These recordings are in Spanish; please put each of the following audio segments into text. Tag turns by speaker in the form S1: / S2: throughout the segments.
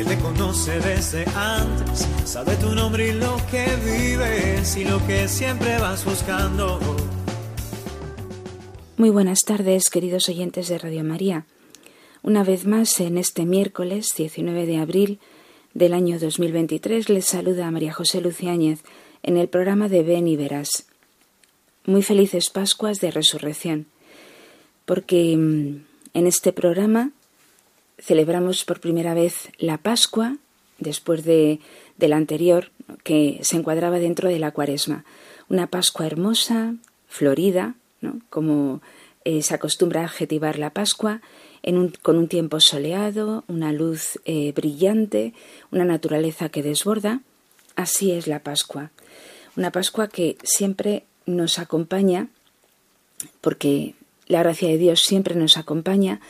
S1: Él te conoce desde antes, sabe tu nombre y lo que vives y lo que siempre vas buscando.
S2: Muy buenas tardes, queridos oyentes de Radio María. Una vez más, en este miércoles 19 de abril del año 2023, les saluda María José Luciáñez en el programa de Ven y Verás. Muy felices Pascuas de Resurrección, porque mm, en este programa celebramos por primera vez la Pascua, después de, la anterior, que se encuadraba dentro de la Cuaresma. Una Pascua hermosa, florida, como eh, se acostumbra a adjetivar la Pascua, con un tiempo soleado, una luz eh, brillante, una naturaleza que desborda. Así es la Pascua. Una Pascua que siempre nos acompaña, porque la gracia de Dios siempre nos acompaña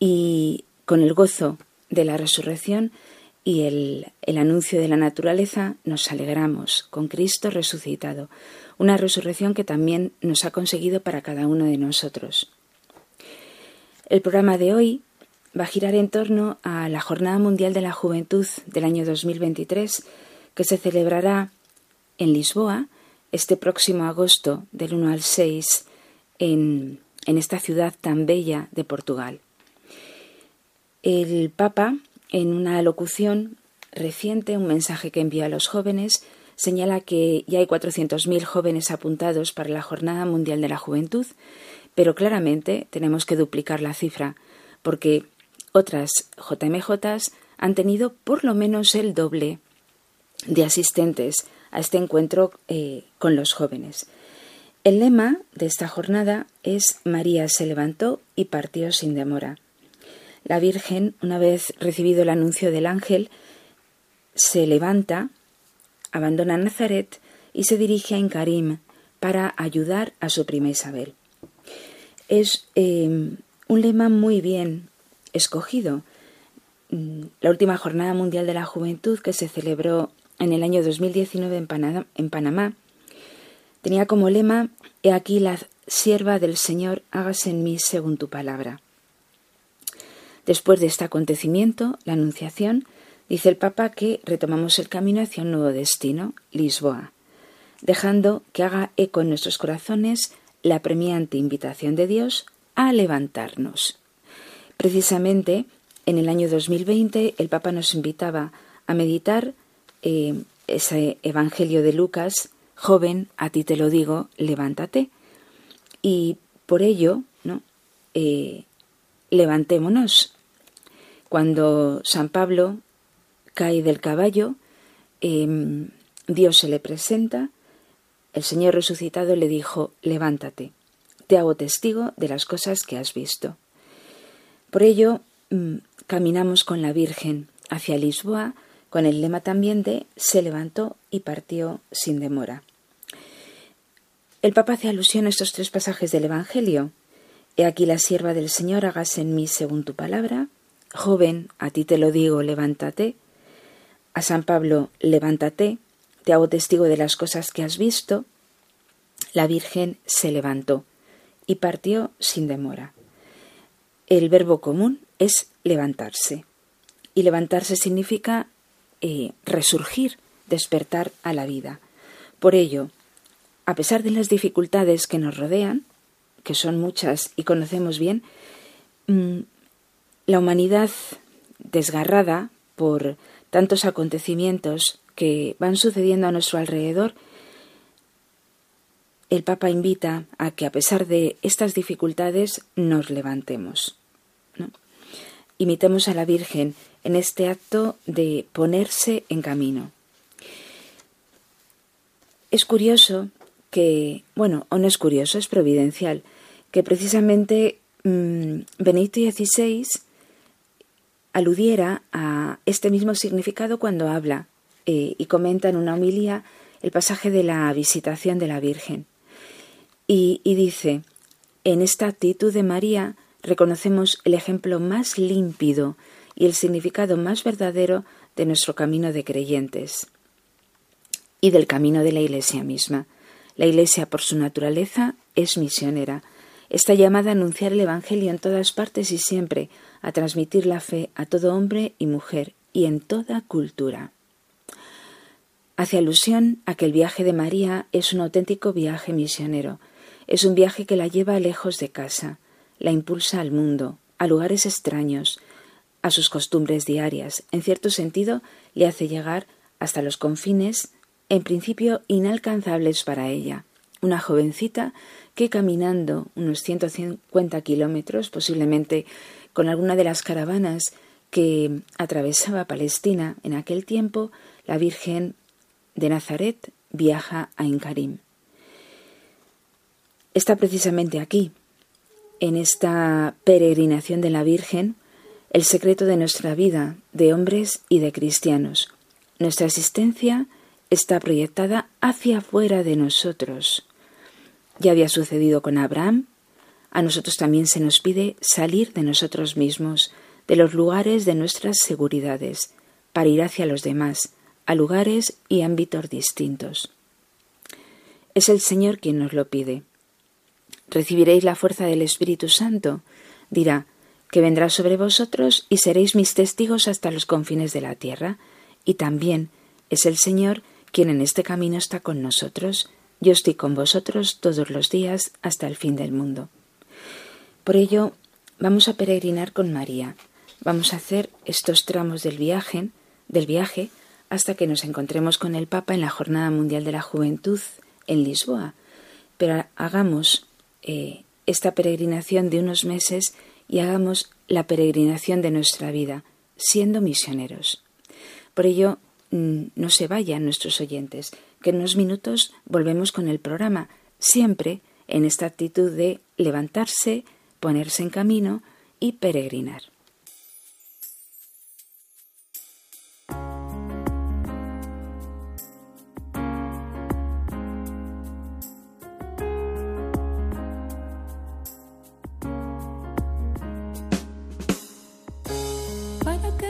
S2: y con el gozo de la resurrección y el, el, anuncio de la naturaleza nos alegramos con Cristo resucitado, una resurrección que también nos ha conseguido para cada uno de nosotros. El programa de hoy va a girar en torno a la Jornada Mundial de la Juventud del año 2023, que se celebrará en Lisboa este próximo agosto del 1 al 6 en, en esta ciudad tan bella de Portugal. El Papa, en una locución reciente, un mensaje que envió a los jóvenes, señala que ya hay 400.000 jóvenes apuntados para la Jornada Mundial de la Juventud pero claramente tenemos que duplicar la cifra, porque otras JMJ han tenido por lo menos el doble de asistentes a este encuentro eh, con los jóvenes. El lema de esta jornada es María se levantó y partió sin demora. La Virgen, una vez recibido el anuncio del ángel, se levanta, abandona Nazaret y se dirige a Incarim para ayudar a su prima Isabel es em, un lema muy bien escogido. La última Jornada Mundial de la Juventud que se celebró en el año 2019 en en Panamá tenía como lema He aquí la sierva del Señor, hágase en mí según tu palabra. Después de este acontecimiento, la Anunciación, dice el Papa que retomamos el camino hacia un nuevo destino, Lisboa, dejando que haga eco en nuestros corazones la premiante invitación de Dios a levantarnos. Precisamente en el año 2020 el Papa nos invitaba a meditar eh, ese Evangelio de Lucas, joven, a ti te lo digo, levántate. Y por ello, ¿no? Eh, levantémonos. Cuando San Pablo cae del caballo, em, Dios se le presenta el Señor resucitado le dijo, levántate, te hago testigo de las cosas que has visto. Por ello, mm, caminamos con la Virgen hacia Lisboa, con el lema también de se levantó y partió sin demora. El Papa hace alusión a estos tres pasajes del Evangelio. He aquí la sierva del Señor, hágase en mí según tu palabra. Joven, a ti te lo digo, levántate. A San Pablo, levántate te hago testigo de las cosas que has visto, la Virgen se levantó y partió sin demora. El verbo común es levantarse. Y levantarse significa eh, resurgir, despertar a la vida. Por ello, a pesar de las dificultades que nos rodean, que son muchas y conocemos bien, mm, la humanidad desgarrada por tantos acontecimientos que van sucediendo a nuestro alrededor, el Papa invita a que a pesar de estas dificultades nos levantemos. Imitemos a la Virgen en este acto de ponerse en camino. Es curioso que, bueno, o no es curioso, es providencial, que precisamente mmm, Benedicto XVI aludiera a este mismo significado cuando habla eh, y comenta en una homilía el pasaje de la visitación de la Virgen. Y, y dice, en esta actitud de María reconocemos el ejemplo más límpido y el significado más verdadero de nuestro camino de creyentes y del camino de la Iglesia misma. La Iglesia, por su naturaleza, es misionera. Está llamada a anunciar el Evangelio en todas partes y siempre, a transmitir la fe a todo hombre y mujer y en toda cultura. Hace alusión a que el viaje de María es un auténtico viaje misionero. Es un viaje que la lleva lejos de casa, la impulsa al mundo, a lugares extraños, a sus costumbres diarias. En cierto sentido, le hace llegar hasta los confines, en principio inalcanzables para ella. Una jovencita que caminando unos 150 kilómetros, posiblemente con alguna de las caravanas que atravesaba Palestina en aquel tiempo, la Virgen de Nazaret viaja a Incarim. Está precisamente aquí, en esta peregrinación de la Virgen, el secreto de nuestra vida, de hombres y de cristianos. Nuestra existencia está proyectada hacia afuera de nosotros. Ya había sucedido con Abraham. A nosotros también se nos pide salir de nosotros mismos, de los lugares de nuestras seguridades, para ir hacia los demás, a lugares y ámbitos distintos. Es el Señor quien nos lo pide. Recibiréis la fuerza del Espíritu Santo, dirá, que vendrá sobre vosotros y seréis mis testigos hasta los confines de la tierra. Y también es el Señor quien en este camino está con nosotros. Yo estoy con vosotros todos los días hasta el fin del mundo. Por ello, vamos a peregrinar con María, Vamos a hacer estos tramos del viaje, del viaje hasta que nos encontremos con el Papa en la Jornada Mundial de la Juventud en Lisboa. Pero hagamos eh, esta peregrinación de unos meses y hagamos la peregrinación de nuestra vida, siendo misioneros. Por ello, no se vayan nuestros oyentes, que en unos minutos volvemos con el programa, siempre en esta actitud de levantarse, ponerse en camino y peregrinar.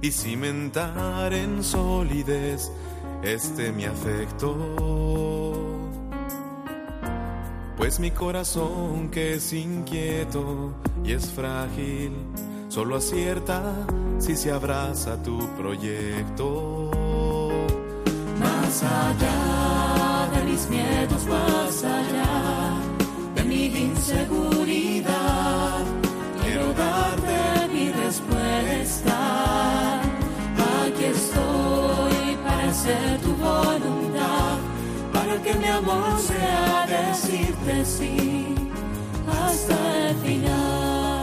S3: y cimentar en solidez este mi afecto. Pues mi corazón que es inquieto y es frágil, solo acierta si se abraza tu proyecto.
S4: Más allá de mis miedos, decirte sí hasta el final.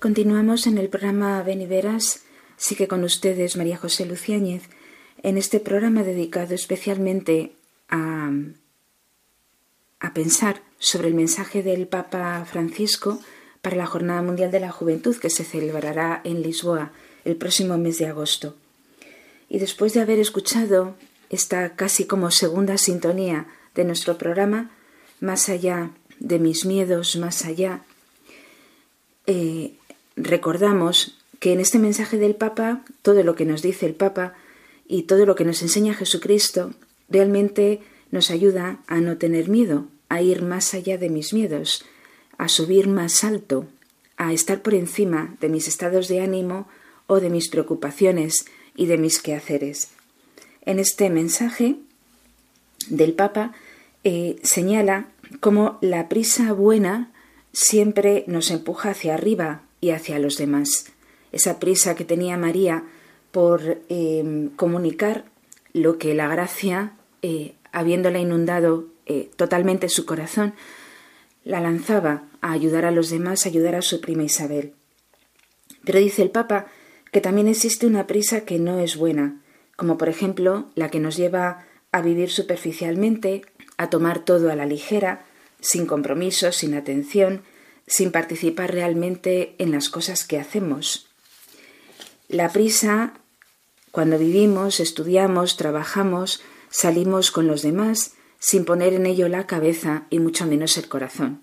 S2: Continuamos en el programa Beniveras, sigue con ustedes María José Luciáñez, en este programa dedicado especialmente a, a pensar sobre el mensaje del Papa Francisco para la Jornada Mundial de la Juventud que se celebrará en Lisboa el próximo mes de agosto. Y después de haber escuchado esta casi como segunda sintonía de nuestro programa, Más allá de mis miedos, más allá, eh, recordamos que en este mensaje del Papa, todo lo que nos dice el Papa y todo lo que nos enseña Jesucristo realmente nos ayuda a no tener miedo, a ir más allá de mis miedos, a subir más alto, a estar por encima de mis estados de ánimo o de mis preocupaciones y de mis quehaceres. En este mensaje del Papa eh, señala cómo la prisa buena siempre nos empuja hacia arriba y hacia los demás. Esa prisa que tenía María por eh, comunicar lo que la gracia eh, habiéndola inundado totalmente su corazón, la lanzaba a ayudar a los demás, a ayudar a su prima Isabel. Pero dice el Papa que también existe una prisa que no es buena, como por ejemplo la que nos lleva a vivir superficialmente, a tomar todo a la ligera, sin compromiso, sin atención, sin participar realmente en las cosas que hacemos. La prisa, cuando vivimos, estudiamos, trabajamos, salimos con los demás, sin poner en ello la cabeza y mucho menos el corazón.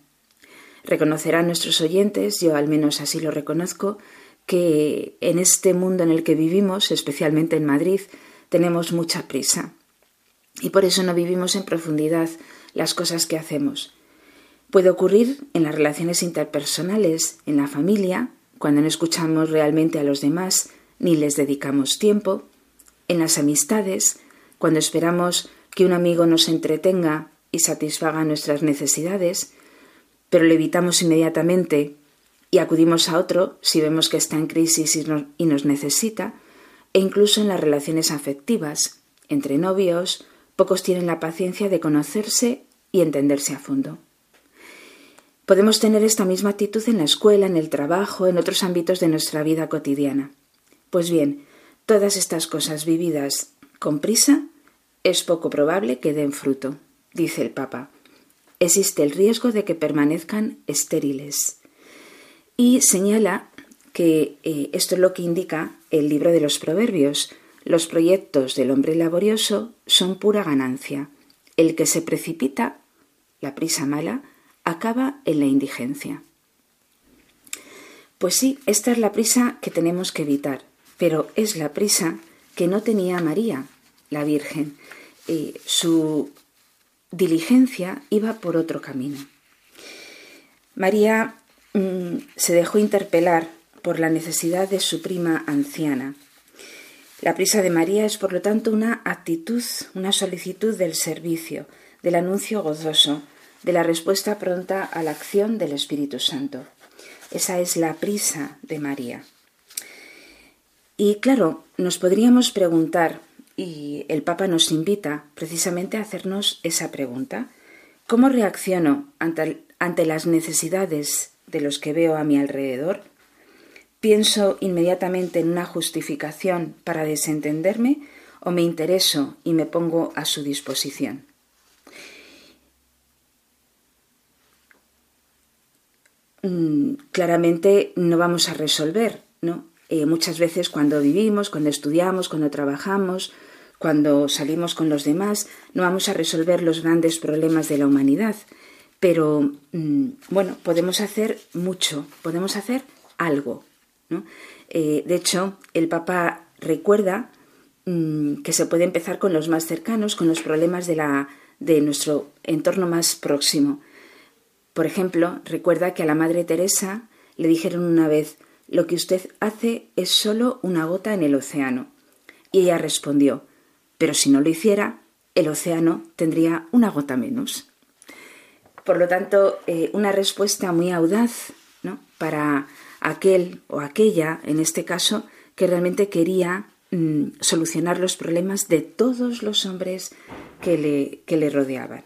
S2: Reconocerán nuestros oyentes, yo al menos así lo reconozco, que en este mundo en el que vivimos, especialmente en Madrid, tenemos mucha prisa. Y por eso no vivimos en profundidad las cosas que hacemos. Puede ocurrir en las relaciones interpersonales, en la familia, cuando no escuchamos realmente a los demás ni les dedicamos tiempo, en las amistades, cuando esperamos que un amigo nos entretenga y satisfaga nuestras necesidades, pero lo evitamos inmediatamente y acudimos a otro si vemos que está en crisis y nos necesita, e incluso en las relaciones afectivas, entre novios, pocos tienen la paciencia de conocerse y entenderse a fondo. Podemos tener esta misma actitud en la escuela, en el trabajo, en otros ámbitos de nuestra vida cotidiana. Pues bien, todas estas cosas vividas con prisa es poco probable que den fruto, dice el Papa. Existe el riesgo de que permanezcan estériles. Y señala que eh, esto es lo que indica el libro de los Proverbios. Los proyectos del hombre laborioso son pura ganancia. El que se precipita, la prisa mala, acaba en la indigencia. Pues sí, esta es la prisa que tenemos que evitar, pero es la prisa que no tenía María, la Virgen. su diligencia iba por otro camino. María mm, se dejó interpelar por la necesidad de su prima anciana. La prisa de María es, por lo tanto, una actitud, una solicitud del servicio, del anuncio gozoso, de la respuesta pronta a la acción del Espíritu Santo. Esa es la prisa de María. Y claro, nos podríamos preguntar, y el Papa nos invita precisamente a hacernos esa pregunta, ¿cómo reacciono ante, ante las necesidades de los que veo a mi alrededor? ¿Pienso inmediatamente en una justificación para desentenderme o me intereso y me pongo a su disposición? Mm, claramente no vamos a resolver, ¿no? Eh, muchas veces cuando vivimos, cuando estudiamos, cuando trabajamos, cuando salimos con los demás, no vamos a resolver los grandes problemas de la humanidad. Pero mm, bueno, podemos hacer mucho, podemos hacer algo. Eh, de hecho, el Papa recuerda mm, que se puede empezar con los más cercanos, con los problemas de, la, de nuestro entorno más próximo. Por ejemplo, recuerda que a la Madre Teresa le dijeron una vez, lo que usted hace es solo una gota en el océano. Y ella respondió, pero si no lo hiciera, el océano tendría una gota menos. Por lo tanto, eh, una respuesta muy audaz ¿no? para aquel o aquella, en este caso, que realmente quería mm, solucionar los problemas de todos los hombres que le, que le rodeaban.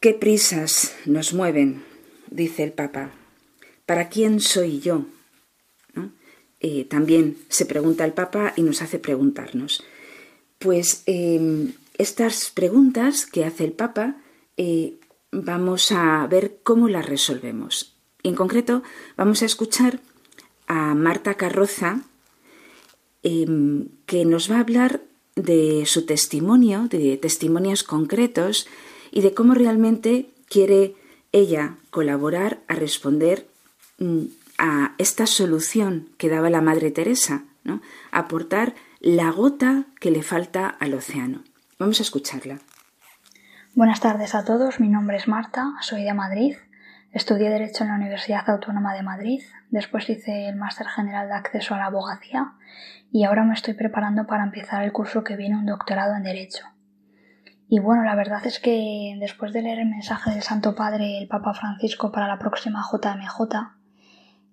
S2: ¿Qué prisas nos mueven? dice el Papa. ¿Para quién soy yo? Eh, también se pregunta el Papa y nos hace preguntarnos. Pues em, estas preguntas que hace el Papa vamos a ver cómo las resolvemos. En concreto, vamos a escuchar a Marta Carroza, em, que nos va a hablar de su testimonio, de testimonios concretos y de cómo realmente quiere ella colaborar a responder mm, a esta solución que daba la Madre Teresa, aportar la gota que le falta al océano. Vamos a escucharla.
S5: Buenas tardes a todos, mi nombre es Marta, soy de Madrid, estudié Derecho en la Universidad Autónoma de Madrid, después hice el Máster General de Acceso a la Abogacía y ahora me estoy preparando para empezar el curso que viene un doctorado en Derecho. Y bueno, la verdad es que después de leer el mensaje del Santo Padre, el Papa Francisco, para la próxima JMJ,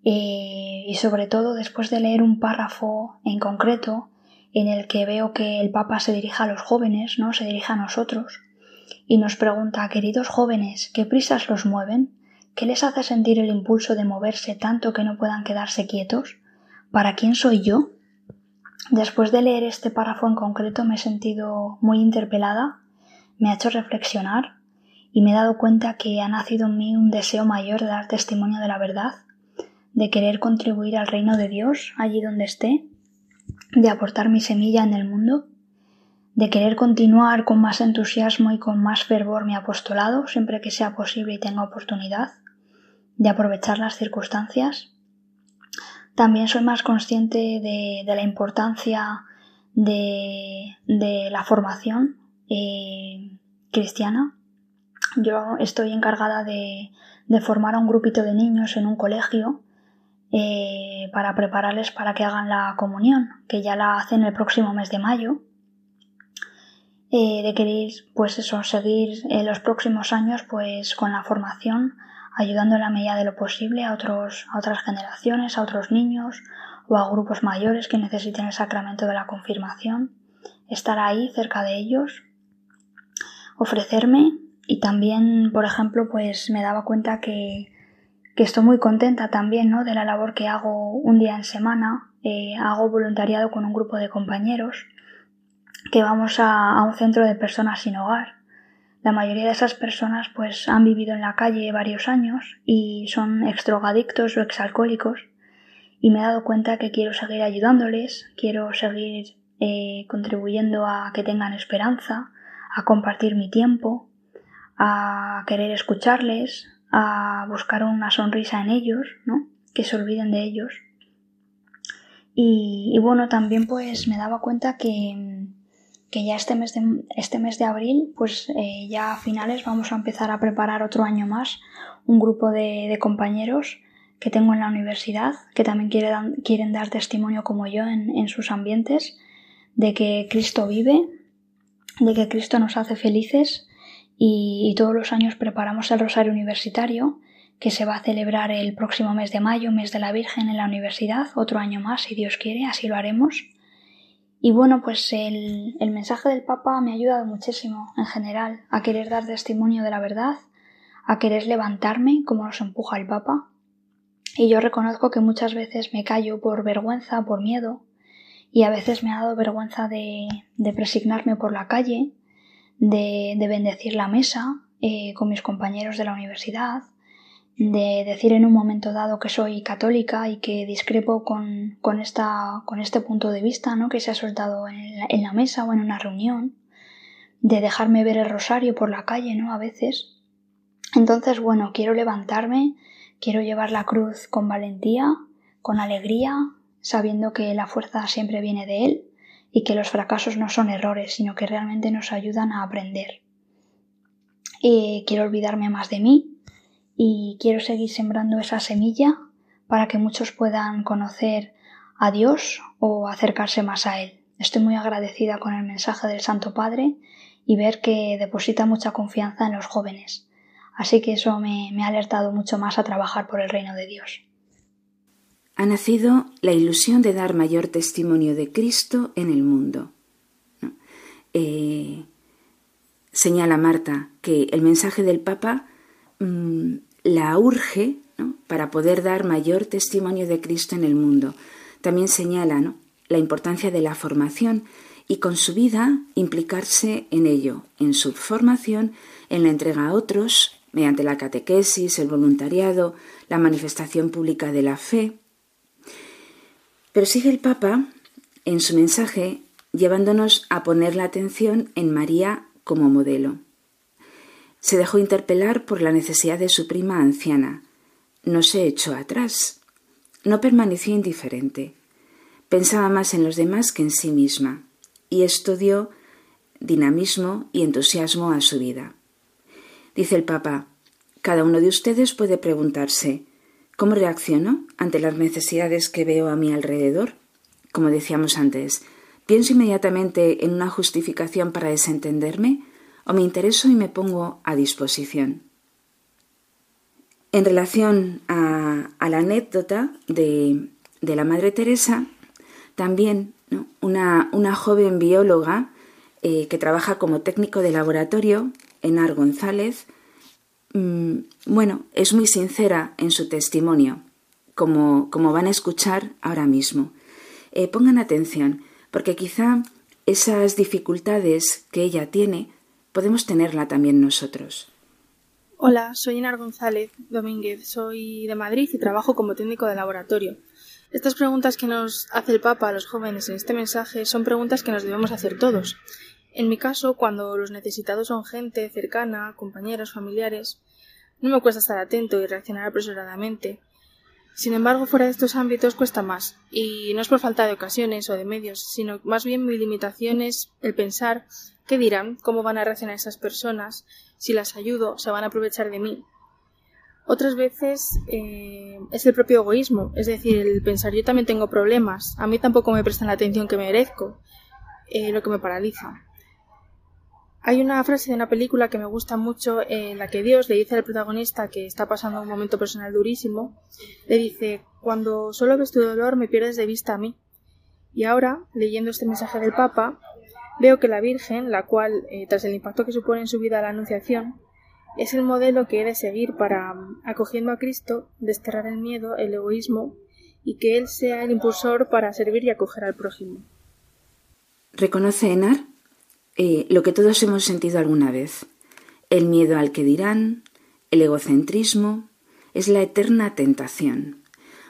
S5: eh, y sobre todo después de leer un párrafo en concreto en el que veo que el Papa se dirige a los jóvenes, ¿no? Se dirige a nosotros y nos pregunta, queridos jóvenes, ¿qué prisas los mueven? ¿Qué les hace sentir el impulso de moverse tanto que no puedan quedarse quietos? ¿Para quién soy yo? Después de leer este párrafo en concreto me he sentido muy interpelada, me ha hecho reflexionar y me he dado cuenta que ha nacido en mí un deseo mayor de dar testimonio de la verdad, de querer contribuir al reino de Dios allí donde esté, de aportar mi semilla en el mundo, de querer continuar con más entusiasmo y con más fervor mi apostolado siempre que sea posible y tenga oportunidad, de aprovechar las circunstancias también soy más consciente de, la importancia de, la formación eh, cristiana. Yo estoy encargada de, formar a un grupito de niños en un colegio eh, para prepararles para que hagan la comunión, que ya la hacen el próximo mes de mayo. Eh, de querer, pues eso, seguir en los próximos años, pues con la formación ayudando en la medida de lo posible a, otros, a otras generaciones, a otros niños o a grupos mayores que necesiten el sacramento de la confirmación, estar ahí cerca de ellos, ofrecerme y también, por ejemplo, pues me daba cuenta que, que estoy muy contenta también ¿no? de la labor que hago un día en semana, eh, hago voluntariado con un grupo de compañeros que vamos a, un centro de personas sin hogar la mayoría de esas personas pues han vivido en la calle varios años y son exdrogadictos o exalcohólicos y me he dado cuenta que quiero seguir ayudándoles, quiero seguir eh, contribuyendo a que tengan esperanza, a compartir mi tiempo, a querer escucharles, a buscar una sonrisa en ellos, ¿no? Que se olviden de ellos. Y, y bueno, también pues me daba cuenta que, que ya este mes de, este mes de abril, pues eh, ya a finales vamos a empezar a preparar otro año más un grupo de, compañeros que tengo en la universidad, que también quieren dar testimonio como yo en, sus ambientes, de que Cristo vive, de que Cristo nos hace felices y todos los años preparamos el Rosario Universitario, que se va a celebrar el próximo mes de mayo, mes de la Virgen en la universidad, otro año más, si Dios quiere, así lo haremos. Y bueno, pues el, mensaje del Papa me ha ayudado muchísimo en general a querer dar testimonio de la verdad, a querer levantarme como nos empuja el Papa. Y yo reconozco que muchas veces me callo por vergüenza, por miedo, y a veces me ha dado vergüenza de, de presignarme por la calle, de, de bendecir la mesa eh, con mis compañeros de la universidad, de decir en un momento dado que soy católica y que discrepo con, con, esta, con este punto de vista ¿no? que se ha soltado en la, en la, mesa o en una reunión, de dejarme ver el rosario por la calle, ¿no? A veces. Entonces, bueno, quiero levantarme, quiero llevar la cruz con valentía, con alegría, sabiendo que la fuerza siempre viene de Él y que los fracasos no son errores, sino que realmente nos ayudan a aprender. Y quiero olvidarme más de mí, y quiero seguir sembrando esa semilla para que muchos puedan conocer a Dios o acercarse más a Él. Estoy muy agradecida con el mensaje del Santo Padre y ver que deposita mucha confianza en los jóvenes. Así que eso me, ha alertado mucho más a trabajar por el reino de Dios.
S2: Ha nacido la ilusión de dar mayor testimonio de Cristo en el mundo. Eh, señala Marta que el mensaje del Papa mm, la urge para poder dar mayor testimonio de Cristo en el mundo. También señala la importancia de la formación y con su vida implicarse en ello, en su formación, en la entrega a otros, mediante la catequesis, el voluntariado, la manifestación pública de la fe. Pero sigue el Papa en su mensaje llevándonos a poner la atención en María como modelo. Se dejó interpelar por la necesidad de su prima anciana. No se echó atrás. No permaneció indiferente. Pensaba más en los demás que en sí misma, y esto dio dinamismo y entusiasmo a su vida. Dice el Papa, cada uno de ustedes puede preguntarse, ¿cómo reacciono ante las necesidades que veo a mi alrededor? Como decíamos antes, ¿pienso inmediatamente en una justificación para desentenderme o me intereso y me pongo a disposición. En relación a, la anécdota de, la Madre Teresa, también una, una, joven bióloga eh, que trabaja como técnico de laboratorio, Enar González, mm, bueno, es muy sincera en su testimonio, como, como van a escuchar ahora mismo. Eh, pongan atención, porque quizá esas dificultades que ella tiene podemos tenerla también nosotros.
S6: Hola, soy Enar González Domínguez, soy de Madrid y trabajo como técnico de laboratorio. Estas preguntas que nos hace el Papa a los jóvenes en este mensaje son preguntas que nos debemos hacer todos. En mi caso, cuando los necesitados son gente cercana, compañeros, familiares, no me cuesta estar atento y reaccionar apresuradamente. Sin embargo, fuera de estos ámbitos cuesta más, y no es por falta de ocasiones o de medios, sino más bien mi limitación es el pensar qué dirán, cómo van a reaccionar esas personas, si las ayudo, se van a aprovechar de mí, otras veces eh, es el propio egoísmo, es decir, el pensar yo también tengo problemas, a mí tampoco me prestan la atención que merezco, eh, lo que me paraliza. Hay una frase de una película que me gusta mucho en la que Dios le dice al protagonista que está pasando un momento personal durísimo, le dice, cuando solo ves tu dolor me pierdes de vista a mí. Y ahora, leyendo este mensaje del Papa, veo que la Virgen, la cual, eh, tras el impacto que supone en su vida la Anunciación, es el modelo que he de seguir para, acogiendo a Cristo, desterrar el miedo, el egoísmo y que Él sea el impulsor para servir y acoger al prójimo.
S2: Reconoce Enar eh, lo que todos hemos sentido alguna vez. El miedo al que dirán, el egocentrismo, es la eterna tentación.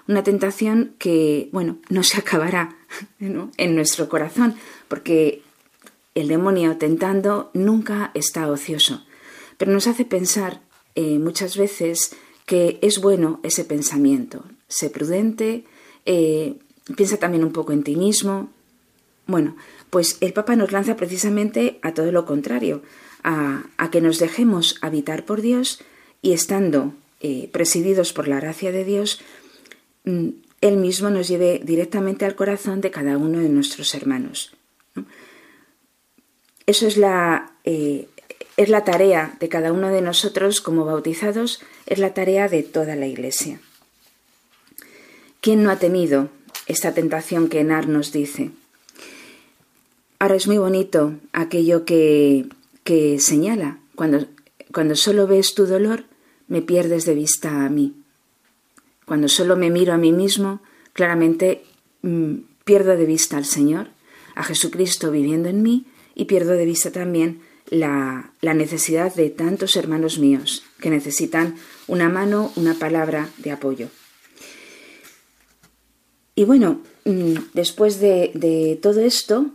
S2: Una tentación que, bueno, no se acabará en nuestro corazón, porque el demonio tentando nunca está ocioso pero nos hace pensar eh, muchas veces que es bueno ese pensamiento. Sé prudente, eh, piensa también un poco en ti mismo. Bueno, pues el Papa nos lanza precisamente a todo lo contrario, a, que nos dejemos habitar por Dios y estando eh, presididos por la gracia de Dios, mm, Él mismo nos lleve directamente al corazón de cada uno de nuestros hermanos. Eso es la, es la tarea de cada uno de nosotros como bautizados, es la tarea de toda la Iglesia. ¿Quién no ha tenido esta tentación que Enar nos dice? Ahora es muy bonito aquello que, que señala, cuando, cuando solo ves tu dolor, me pierdes de vista a mí. Cuando solo me miro a mí mismo, claramente mm, pierdo de vista al Señor, a Jesucristo viviendo en mí y pierdo de vista también la, necesidad de tantos hermanos míos que necesitan una mano, una palabra de apoyo. Y bueno, mm, después de, todo esto,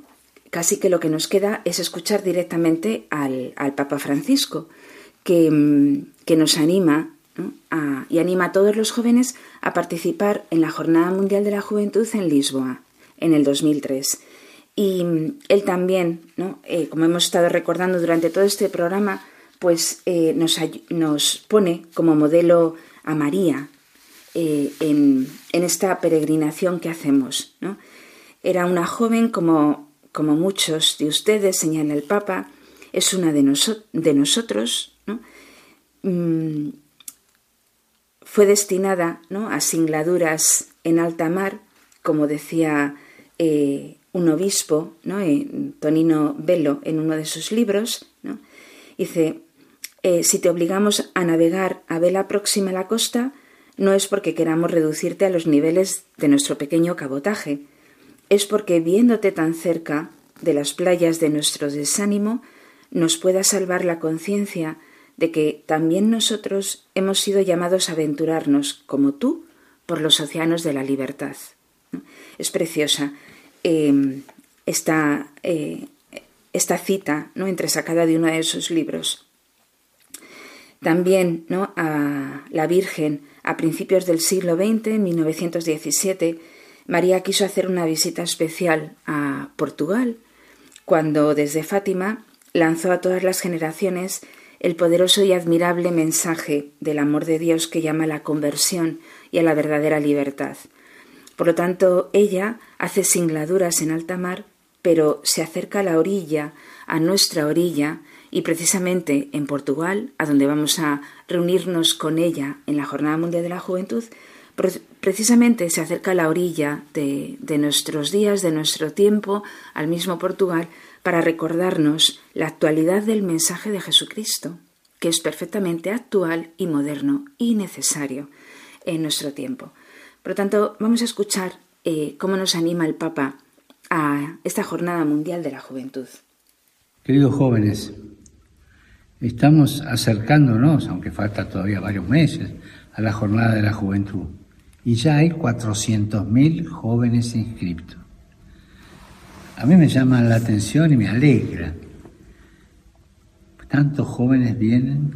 S2: casi que lo que nos queda es escuchar directamente al, Papa Francisco, que, mm, nos anima y anima a todos los jóvenes a participar en la Jornada Mundial de la Juventud en Lisboa en el 2003. Y mm, él también, ¿no? Eh, como hemos estado recordando durante todo este programa, pues eh, nos, nos, pone como modelo a María eh, en, esta peregrinación que hacemos. ¿no? Era una joven como, como muchos de ustedes, señala el Papa, es una de, de nosotros. ¿no? Mm, fue destinada ¿no? a singladuras en alta mar, como decía un obispo, ¿no? Tonino Bello, en uno de sus libros, ¿no? dice, eh, si te obligamos a navegar a vela próxima a la costa, no es porque queramos reducirte a los niveles de nuestro pequeño cabotaje, es porque viéndote tan cerca de las playas de nuestro desánimo, nos pueda salvar la conciencia de que también nosotros hemos sido llamados a aventurarnos, como tú, por los océanos de la libertad. Es preciosa. Em, esta, eh, esta, cita ¿no? entresacada de uno de sus libros. También ¿no? a la Virgen, a principios del siglo XX, en 1917, María quiso hacer una visita especial a Portugal, cuando desde Fátima lanzó a todas las generaciones el poderoso y admirable mensaje del amor de Dios que llama a la conversión y a la verdadera libertad. Por lo tanto, ella hace singladuras en alta mar, pero se acerca a la orilla, a nuestra orilla, y precisamente en Portugal, a donde vamos a reunirnos con ella en la Jornada Mundial de la Juventud, precisamente se acerca a la orilla de, nuestros días, de nuestro tiempo, al mismo Portugal, para recordarnos la actualidad del mensaje de Jesucristo, que es perfectamente actual y moderno y necesario en nuestro tiempo. Por lo tanto, vamos a escuchar eh, cómo nos anima el Papa a esta Jornada Mundial de la Juventud.
S7: Queridos jóvenes, estamos acercándonos, aunque falta todavía varios meses, a la Jornada de la Juventud. Y ya hay 400.000 jóvenes inscritos. A mí me llama la atención y me alegra. Tantos jóvenes vienen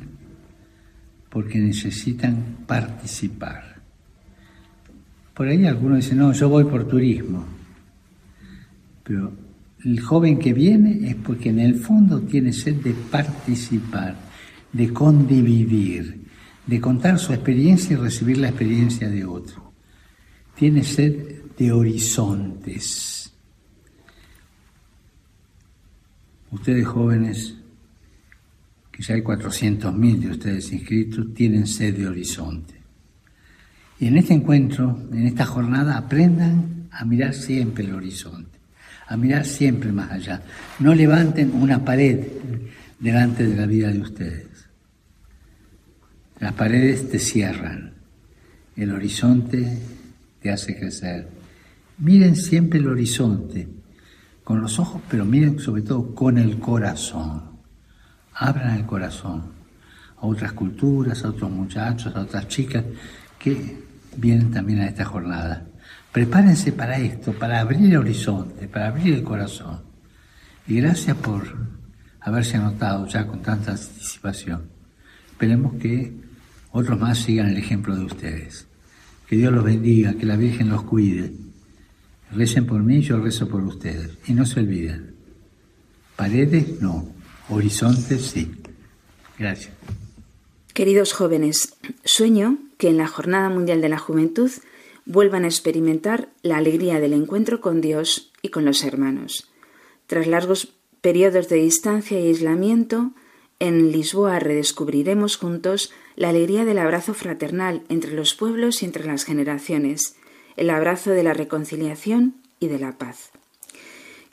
S7: porque necesitan participar. Por ahí algunos dicen, no, yo voy por turismo. Pero el joven que viene es porque en el fondo tiene sed de participar, de convivir, de contar su experiencia y recibir la experiencia de otro. Tiene sed de horizontes. Ustedes jóvenes, que ya hay 400.000 de ustedes inscritos, tienen sed de horizonte. Y en este encuentro, en esta jornada, aprendan a mirar siempre el horizonte, a mirar siempre más allá. No levanten una pared delante de la vida de ustedes. Las paredes te cierran, el horizonte te hace crecer. Miren siempre el horizonte, con los ojos, pero miren sobre todo con el corazón. Abran el corazón a otras culturas, a otros muchachos, a otras chicas que vienen también a esta jornada. Prepárense para esto, para abrir el horizonte, para abrir el corazón. Y gracias por haberse anotado ya con tanta anticipación. Esperemos que otros más sigan el ejemplo de ustedes. Que Dios los bendiga, que la Virgen los cuide. Recen por mí, yo rezo por ustedes. Y no se olviden. Paredes no, horizontes sí. Gracias.
S2: Queridos jóvenes, sueño que en la Jornada Mundial de la Juventud vuelvan a experimentar la alegría del encuentro con Dios y con los hermanos. Tras largos periodos de distancia y aislamiento, en Lisboa redescubriremos juntos la alegría del abrazo fraternal entre los pueblos y entre las generaciones, el abrazo de la reconciliación y de la paz.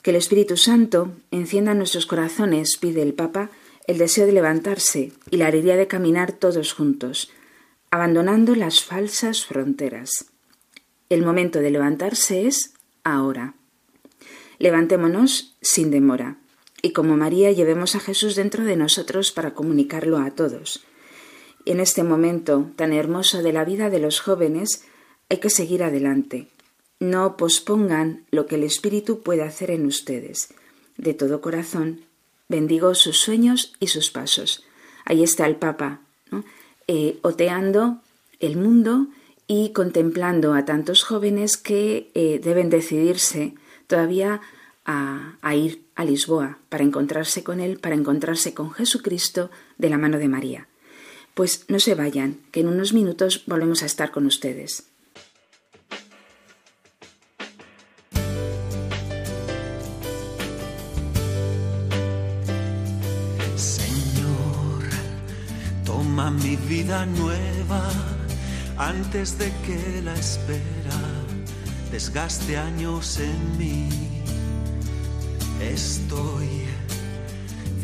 S2: Que el Espíritu Santo encienda nuestros corazones, pide el Papa, el deseo de levantarse y la alegría de caminar todos juntos, abandonando las falsas fronteras. El momento de levantarse es ahora. Levantémonos sin demora y como María llevemos a Jesús dentro de nosotros para comunicarlo a todos. En este momento tan hermoso de la vida de los jóvenes hay que seguir adelante. No pospongan lo que el Espíritu puede hacer en ustedes. De todo corazón, bendigo sus sueños y sus pasos. Ahí está el Papa, eh, oteando el mundo y contemplando a tantos jóvenes que eh, deben decidirse todavía a, a ir a Lisboa para encontrarse con Él, para encontrarse con Jesucristo de la mano de María. Pues no se vayan, que en unos minutos volvemos a estar con ustedes.
S1: Señor, toma mi vida nueva antes de que la espera desgaste años en mí. Estoy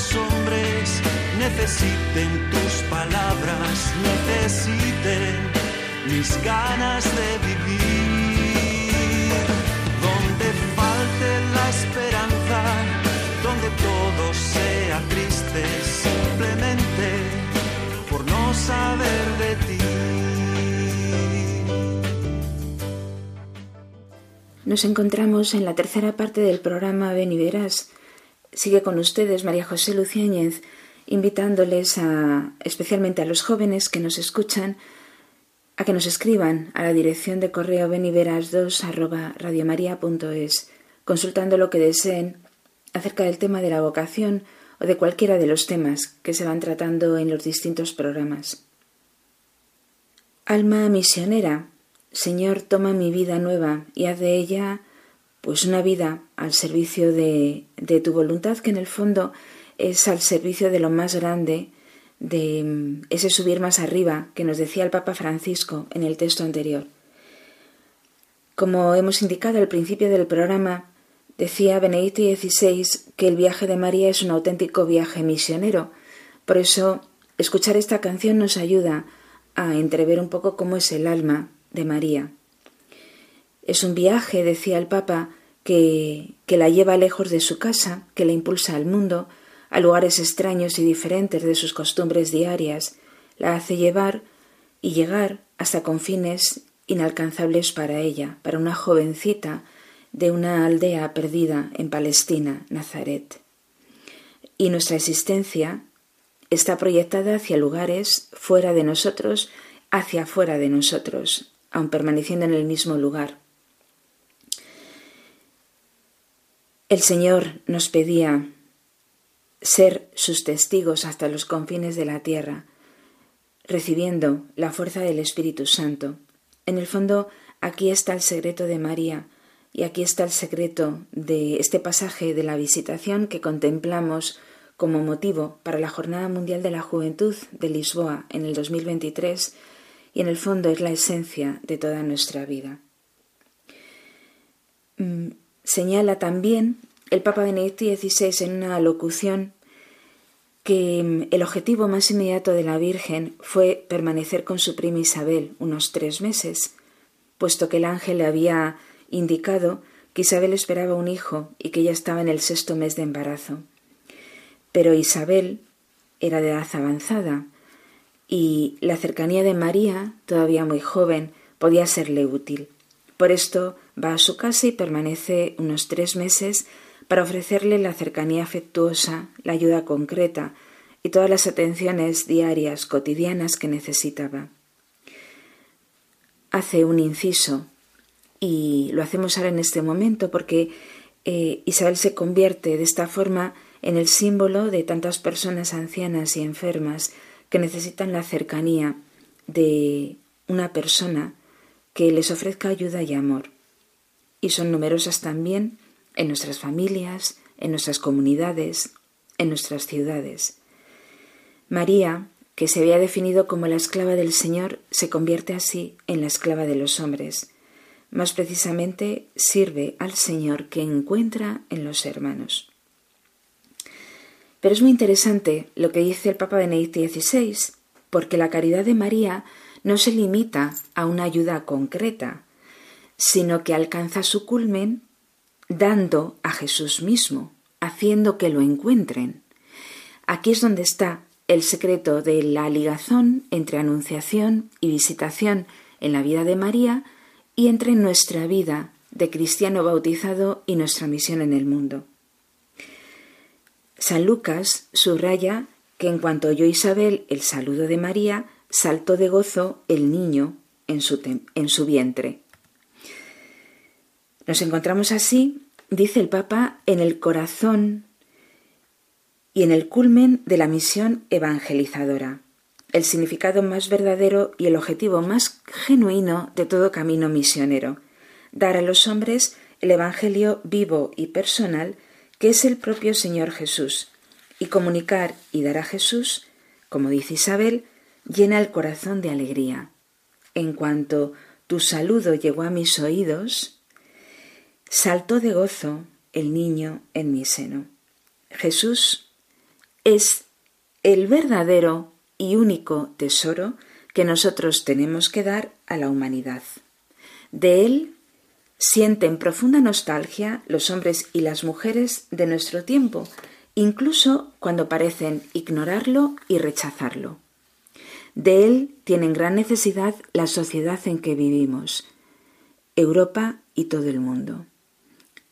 S1: Los hombres necesiten tus palabras, necesiten mis ganas de vivir. Donde falte la esperanza, donde todo sea triste, simplemente por no saber de ti.
S2: Nos encontramos en la tercera parte del programa Ven y Verás. Sigue con ustedes María José Luciáñez, invitándoles a, especialmente a los jóvenes que nos escuchan, a que nos escriban a la dirección de correo beniveras2 arroba radiomaria.es, consultando lo que deseen acerca del tema de la vocación o de cualquiera de los temas que se van tratando en los distintos programas. Alma misionera, Señor, toma mi vida nueva y haz de ella pues una vida al servicio de, tu voluntad, que en el fondo es al servicio de lo más grande, de mm, ese subir más arriba que nos decía el Papa Francisco en el texto anterior. Como hemos indicado al principio del programa, decía Benedicto XVI que el viaje de María es un auténtico viaje misionero. Por eso, escuchar esta canción nos ayuda a entrever un poco cómo es el alma de María. Es un viaje, decía el Papa, que, la lleva lejos de su casa, que la impulsa al mundo, a lugares extraños y diferentes de sus costumbres diarias, la hace llevar y llegar hasta confines inalcanzables para ella, para una jovencita de una aldea perdida en Palestina, Nazaret. Y nuestra existencia está proyectada hacia lugares fuera de nosotros, hacia fuera de nosotros, aun permaneciendo en el mismo lugar. El Señor nos pedía ser sus testigos hasta los confines de la tierra, recibiendo la fuerza del Espíritu Santo. En el fondo, aquí está el secreto de María y aquí está el secreto de este pasaje de la visitación que contemplamos como motivo para la Jornada Mundial de la Juventud de Lisboa en el 2023 y en el fondo es la esencia de toda nuestra vida. Señala también el Papa Benedicto XVI en una locución que mm, el objetivo más inmediato de la Virgen fue permanecer con su prima Isabel unos tres meses, puesto que el ángel le había indicado que Isabel esperaba un hijo y que ella estaba en el sexto mes de embarazo. Pero Isabel era de edad avanzada y la cercanía de María, todavía muy joven, podía serle útil. Por esto va a su casa y permanece unos tres meses para ofrecerle la cercanía afectuosa, la ayuda concreta y todas las atenciones diarias, cotidianas que necesitaba. Hace un inciso y lo hacemos ahora en este momento porque eh, Isabel se convierte de esta forma en el símbolo de tantas personas ancianas y enfermas que necesitan la cercanía de una persona que les ofrezca ayuda y amor. Y son numerosas también en nuestras familias, en nuestras comunidades, en nuestras ciudades. María, que se había definido como la esclava del Señor, se convierte así en la esclava de los hombres. Más precisamente sirve al Señor que encuentra en los hermanos. Pero es muy interesante lo que dice el Papa Benedicto XVI, porque la caridad de María no se limita a una ayuda concreta, sino que alcanza su culmen dando a Jesús mismo, haciendo que lo encuentren. Aquí es donde está el secreto de la ligazón entre anunciación y visitación en la vida de María y entre nuestra vida de cristiano bautizado y nuestra misión en el mundo. San Lucas subraya que en cuanto oyó Isabel el saludo de María, saltó de gozo el niño en su, en su vientre. Nos encontramos así, dice el Papa, en el corazón y en el culmen de la misión evangelizadora, el significado más verdadero y el objetivo más genuino de todo camino misionero, dar a los hombres el Evangelio vivo y personal que es el propio Señor Jesús, y comunicar y dar a Jesús, como dice Isabel, llena el corazón de alegría. En cuanto tu saludo llegó a mis oídos, saltó de gozo el niño en mi seno. Jesús es el verdadero y único tesoro que nosotros tenemos que dar a la humanidad. De él sienten profunda nostalgia los hombres y las mujeres de nuestro tiempo, incluso cuando parecen ignorarlo y rechazarlo. De él tienen gran necesidad la sociedad en que vivimos, Europa y todo el mundo.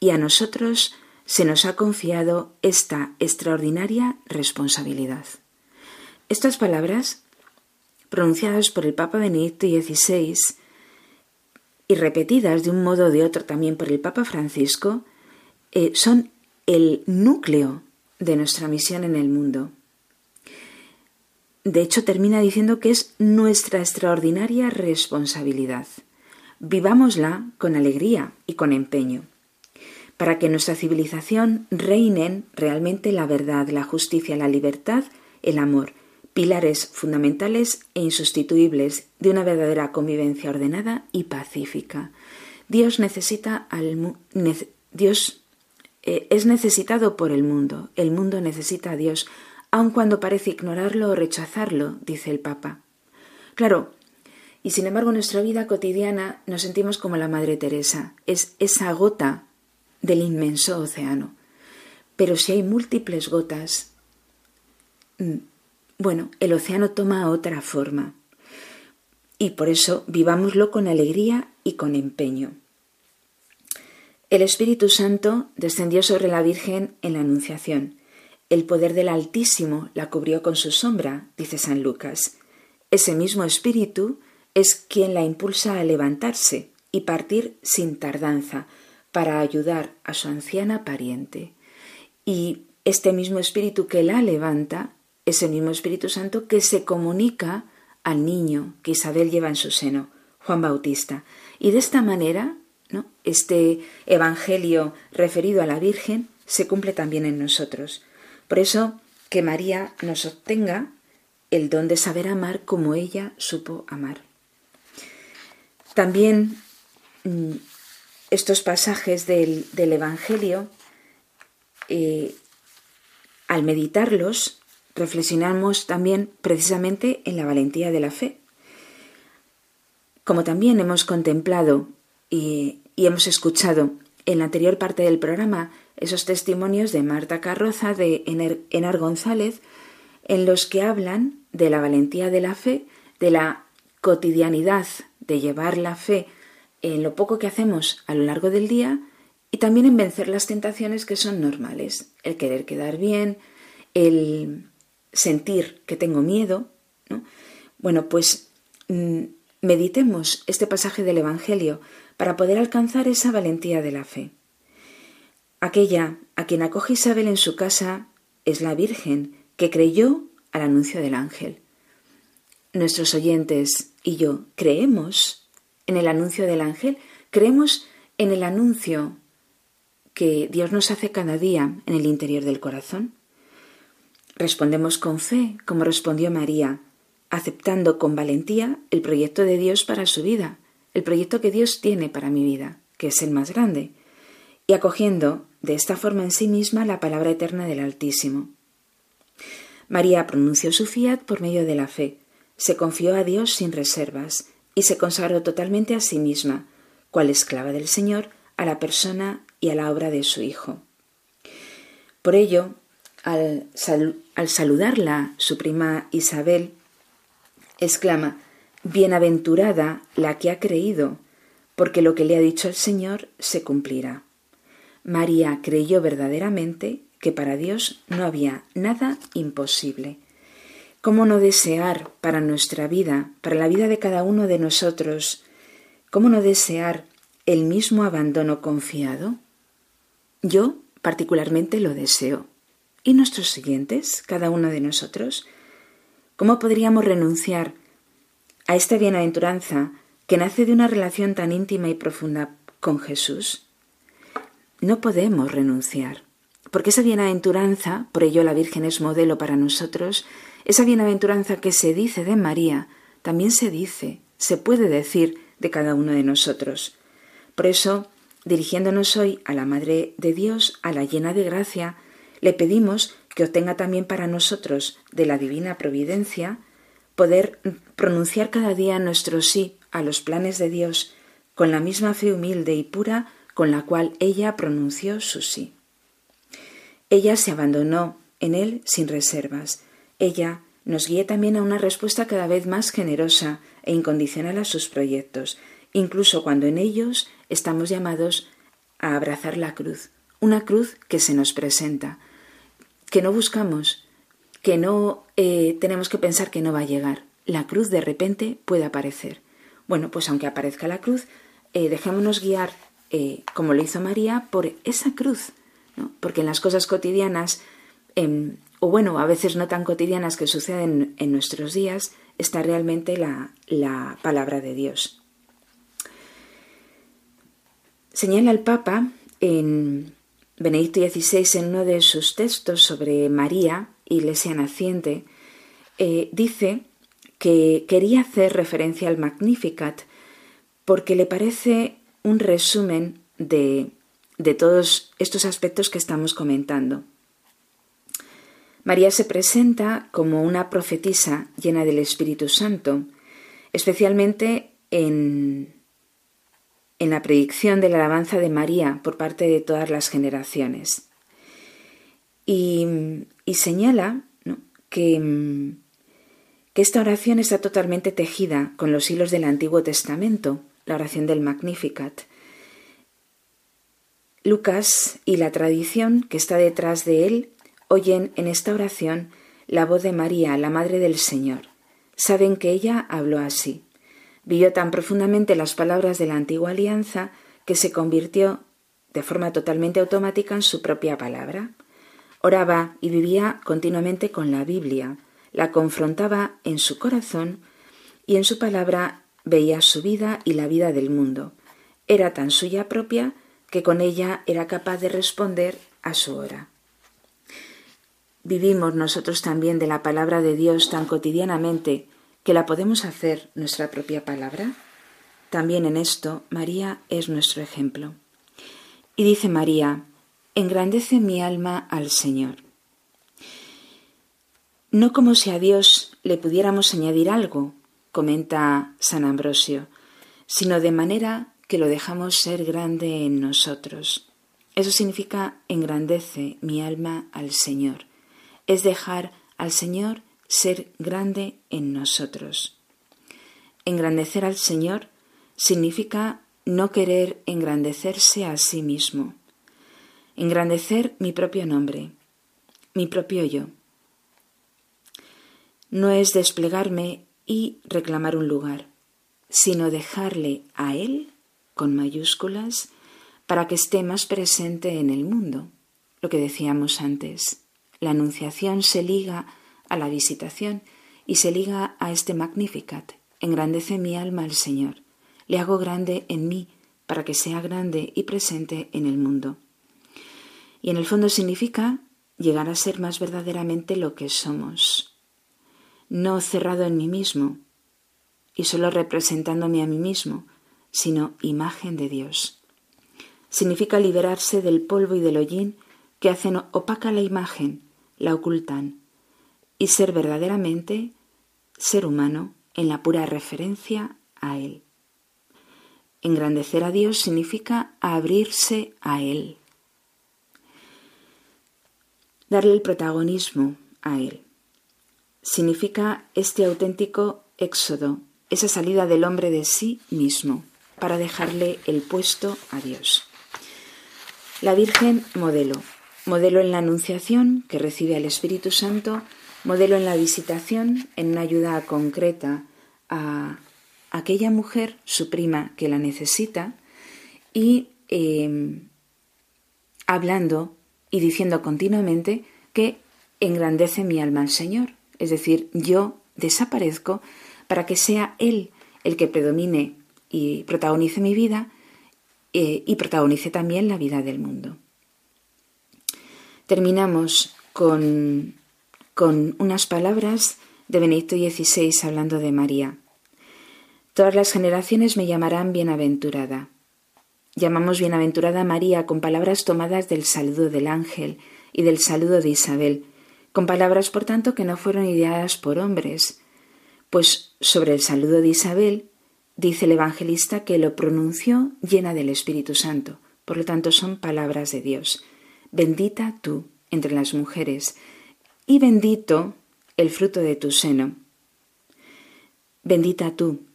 S2: Y a nosotros se nos ha confiado esta extraordinaria responsabilidad. Estas palabras, pronunciadas por el Papa Benedicto XVI y repetidas de un modo o de otro también por el Papa Francisco, eh, son el núcleo de nuestra misión en el mundo. De hecho, termina diciendo que es nuestra extraordinaria responsabilidad. Vivámosla con alegría y con empeño, para que en nuestra civilización reinen realmente la verdad, la justicia, la libertad, el amor, pilares fundamentales e insustituibles de una verdadera convivencia ordenada y pacífica. Dios necesita al Dios eh, es necesitado por el mundo, el mundo necesita a Dios, aun cuando parece ignorarlo o rechazarlo, dice el Papa. Claro, y sin embargo en nuestra vida cotidiana nos sentimos como la Madre Teresa, es esa gota del inmenso océano. Pero si hay múltiples gotas, mm, bueno, el océano toma otra forma. Y por eso vivámoslo con alegría y con empeño. El Espíritu Santo descendió sobre la Virgen en la Anunciación. El poder del Altísimo la cubrió con su sombra, dice San Lucas. Ese mismo Espíritu es quien la impulsa a levantarse y partir sin tardanza para ayudar a su anciana pariente. Y este mismo Espíritu que la levanta es el mismo Espíritu Santo que se comunica al niño que Isabel lleva en su seno, Juan Bautista. Y de esta manera este Evangelio referido a la Virgen se cumple también en nosotros. Por eso, que María nos obtenga el don de saber amar como ella supo amar. También mm, estos pasajes del, Evangelio, eh, al meditarlos, reflexionamos también precisamente en la valentía de la fe. Como también hemos contemplado y, hemos escuchado en la anterior parte del programa esos testimonios de Marta Carroza, de Enar González, en los que hablan de la valentía de la fe, de la cotidianidad de llevar la fe en lo poco que hacemos a lo largo del día y también en vencer las tentaciones que son normales, el querer quedar bien, el sentir que tengo miedo. Bueno, pues mm, meditemos este pasaje del Evangelio para poder alcanzar esa valentía de la fe. Aquella a quien acoge Isabel en su casa es la Virgen que creyó al anuncio del ángel. Nuestros oyentes y yo creemos en el anuncio del ángel, creemos en el anuncio que Dios nos hace cada día en el interior del corazón. Respondemos con fe, como respondió María, aceptando con valentía el proyecto de Dios para su vida, el proyecto que Dios tiene para mi vida, que es el más grande, y acogiendo de esta forma en sí misma la palabra eterna del Altísimo. María pronunció su fiat por medio de la fe, se confió a Dios sin reservas y se consagró totalmente a sí misma, cual esclava del Señor, a la persona y a la obra de su Hijo. Por ello, al, al saludarla su prima Isabel, exclama Bienaventurada la que ha creído, porque lo que le ha dicho el Señor se cumplirá. María creyó verdaderamente que para Dios no había nada imposible. ¿Cómo no desear para nuestra vida, para la vida de cada uno de nosotros, cómo no desear el mismo abandono confiado? Yo particularmente lo deseo. ¿Y nuestros siguientes, cada uno de nosotros? ¿Cómo podríamos renunciar a esta bienaventuranza que nace de una relación tan íntima y profunda con Jesús? No podemos renunciar, porque esa bienaventuranza, por ello la Virgen es modelo para nosotros, esa bienaventuranza que se dice de María, también se dice, se puede decir de cada uno de nosotros. Por eso, dirigiéndonos hoy a la Madre de Dios, a la llena de gracia, le pedimos que obtenga también para nosotros de la divina providencia poder pronunciar cada día nuestro sí a los planes de Dios con la misma fe humilde y pura con la cual ella pronunció su sí. Ella se abandonó en él sin reservas. Ella nos guía también a una respuesta cada vez más generosa e incondicional a sus proyectos, incluso cuando en ellos estamos llamados a abrazar la cruz, una cruz que se nos presenta, que no buscamos, que no eh, tenemos que pensar que no va a llegar. La cruz de repente puede aparecer. Bueno, pues aunque aparezca la cruz, eh, dejémonos guiar, eh, como lo hizo María, por esa cruz, porque en las cosas cotidianas, em, o bueno, a veces no tan cotidianas que suceden en nuestros días, está realmente la, la palabra de Dios. Señala el Papa en Benedicto XVI, en uno de sus textos sobre María, Iglesia naciente, eh, dice que quería hacer referencia al Magnificat porque le parece un resumen de, de todos estos aspectos que estamos comentando. María se presenta como una profetisa llena del Espíritu Santo, especialmente en, en la predicción de la alabanza de María por parte de todas las generaciones. Y, señala que, que esta oración está totalmente tejida con los hilos del Antiguo Testamento, la oración del Magnificat. Lucas y la tradición que está detrás de él oyen en esta oración la voz de María, la Madre del Señor. Saben que ella habló así. Vivió tan profundamente las palabras de la antigua alianza que se convirtió de forma totalmente automática en su propia palabra. Oraba y vivía continuamente con la Biblia, la confrontaba en su corazón y en su palabra veía su vida y la vida del mundo. Era tan suya propia que con ella era capaz de responder a su hora. Vivimos nosotros también de la palabra de Dios tan cotidianamente que la podemos hacer nuestra propia palabra? También en esto María es nuestro ejemplo. Y dice María, engrandece mi alma al Señor. No como si a Dios le pudiéramos añadir algo, comenta San Ambrosio, sino de manera que lo dejamos ser grande en nosotros. Eso significa engrandece mi alma al Señor. Es dejar al Señor ser grande en nosotros. Engrandecer al Señor significa no querer engrandecerse a sí mismo. Engrandecer mi propio nombre, mi propio yo. No es desplegarme y reclamar un lugar, sino dejarle a Él, con mayúsculas, para que esté más presente en el mundo. Lo que decíamos antes, la anunciación se liga a la visitación y se liga a este Magnificat. Engrandece mi alma al Señor. Le hago grande en mí para que sea grande y presente en el mundo. Y en el fondo significa llegar a ser más verdaderamente lo que somos. No cerrado en mí mismo y solo representándome a mí mismo, sino imagen de Dios. Significa liberarse del polvo y del hollín que hacen opaca la imagen, la ocultan, y ser verdaderamente ser humano en la pura referencia a Él. Engrandecer a Dios significa abrirse a Él, darle el protagonismo a Él. Significa este auténtico éxodo, esa salida del hombre de sí mismo, para dejarle el puesto a Dios. La Virgen modelo, modelo en la Anunciación que recibe al Espíritu Santo modelo en la visitación, en una ayuda concreta a aquella mujer, su prima, que la necesita, y em, hablando y diciendo continuamente que engrandece mi alma al Señor. Es decir, yo desaparezco para que sea Él el que predomine y protagonice mi vida eh, y protagonice también la vida del mundo. Terminamos con con unas palabras de Benedicto XVI hablando de María. Todas las generaciones me llamarán bienaventurada. Llamamos bienaventurada a María con palabras tomadas del saludo del ángel y del saludo de Isabel, con palabras, por tanto, que no fueron ideadas por hombres, pues sobre el saludo de Isabel dice el evangelista que lo pronunció llena del Espíritu Santo, por lo tanto son palabras de Dios. Bendita tú entre las mujeres, y bendito el fruto de tu seno. Bendita tú.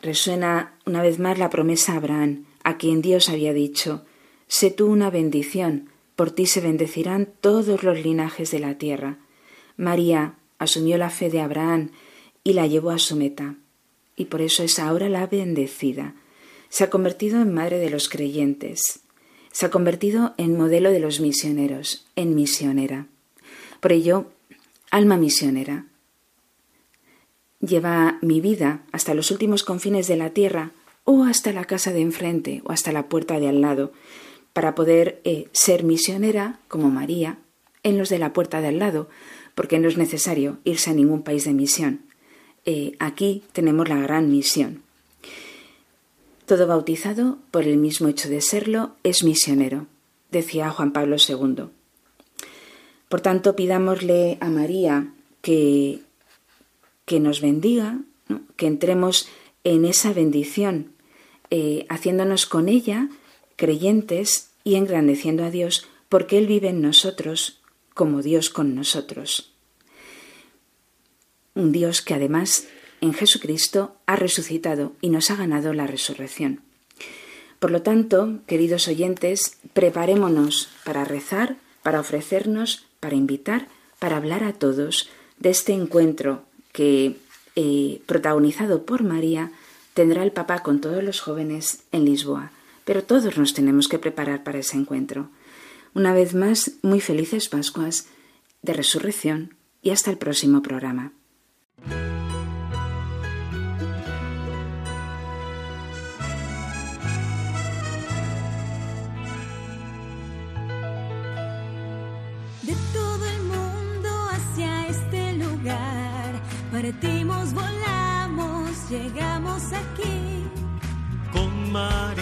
S2: Resuena una vez más la promesa a Abraham, a quien Dios había dicho, sé tú una bendición, por ti se bendecirán todos los linajes de la tierra. María asumió la fe de Abraham y la llevó a su meta, y por eso es ahora la bendecida. Se ha convertido en madre de los creyentes, se ha convertido en modelo de los misioneros, en misionera. Por ello, alma misionera. Lleva mi vida hasta los últimos confines de la tierra o hasta la casa de enfrente o hasta la puerta de al lado, para poder eh, ser misionera como María en los de la puerta de al lado, porque no es necesario irse a ningún país de misión. Eh, aquí tenemos la gran misión. Todo bautizado, por el mismo hecho de serlo, es misionero, decía Juan Pablo II. Por tanto, pidámosle a María que, que nos bendiga, que entremos en esa bendición, eh, haciéndonos con ella creyentes y engrandeciendo a Dios, porque Él vive en nosotros como Dios con nosotros. Un Dios que además en Jesucristo ha resucitado y nos ha ganado la resurrección. Por lo tanto, queridos oyentes, preparémonos para rezar, para ofrecernos, para invitar, para hablar a todos de este encuentro que, eh, protagonizado por María, tendrá el Papa con todos los jóvenes en Lisboa. Pero todos nos tenemos que preparar para ese encuentro. Una vez más, muy felices Pascuas de Resurrección y hasta el próximo programa.
S4: De todo el mundo hacia este lugar, partimos, volamos, llegamos aquí.
S1: Con María